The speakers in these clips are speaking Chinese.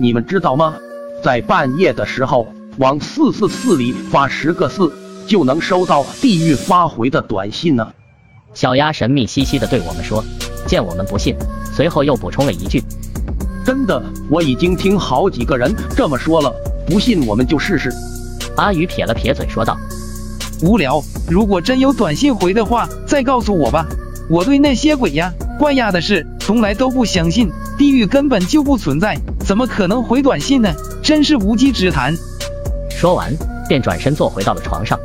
你们知道吗？在半夜的时候，往四四四里发十个四，就能收到地狱发回的短信呢。小鸭神秘兮兮地对我们说，见我们不信，随后又补充了一句：“真的，我已经听好几个人这么说了，不信我们就试试。”阿宇撇了撇嘴说道：“无聊，如果真有短信回的话，再告诉我吧。我对那些鬼呀、怪呀的事从来都不相信，地狱根本就不存在，怎么可能回短信呢？真是无稽之谈。”说完，便转身坐回到了床上。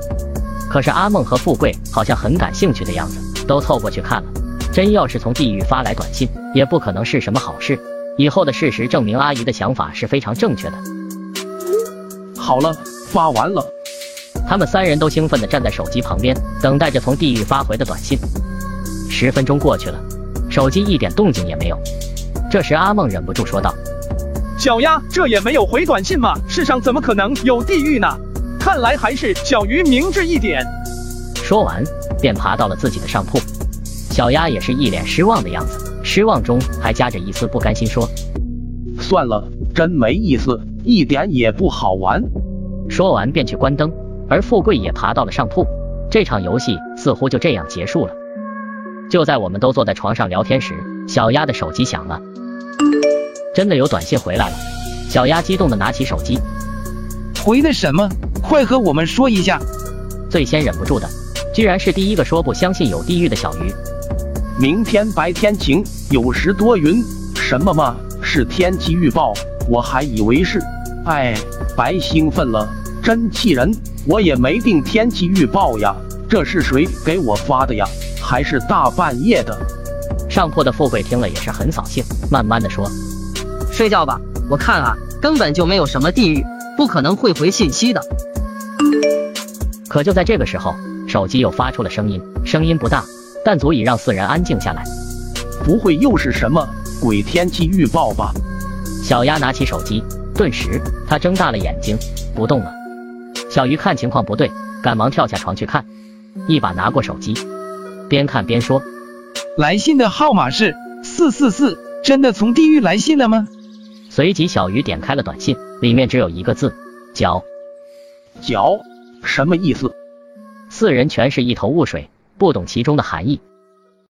可是阿梦和富贵好像很感兴趣的样子。都凑过去看了，真要是从地狱发来短信，也不可能是什么好事。以后的事实证明，阿姨的想法是非常正确的。好了，发完了。他们三人都兴奋地站在手机旁边，等待着从地狱发回的短信。十分钟过去了，手机一点动静也没有。这时，阿梦忍不住说道：“小鸭，这也没有回短信吗？世上怎么可能有地狱呢？看来还是小鱼明智一点。”说完。便爬到了自己的上铺，小鸭也是一脸失望的样子，失望中还夹着一丝不甘心，说：“算了，真没意思，一点也不好玩。”说完便去关灯，而富贵也爬到了上铺，这场游戏似乎就这样结束了。就在我们都坐在床上聊天时，小鸭的手机响了，真的有短信回来了。小鸭激动地拿起手机，回的什么？快和我们说一下。最先忍不住的。居然是第一个说不相信有地狱的小鱼。明天白天晴，有时多云。什么嘛？是天气预报，我还以为是……哎，白兴奋了，真气人！我也没定天气预报呀，这是谁给我发的呀？还是大半夜的？上铺的富贵听了也是很扫兴，慢慢的说：“睡觉吧，我看啊，根本就没有什么地狱，不可能会回信息的。”可就在这个时候。手机又发出了声音，声音不大，但足以让四人安静下来。不会又是什么鬼天气预报吧？小鸭拿起手机，顿时他睁大了眼睛，不动了。小鱼看情况不对，赶忙跳下床去看，一把拿过手机，边看边说：“来信的号码是四四四，真的从地狱来信了吗？”随即，小鱼点开了短信，里面只有一个字：脚。脚，什么意思？四人全是一头雾水，不懂其中的含义。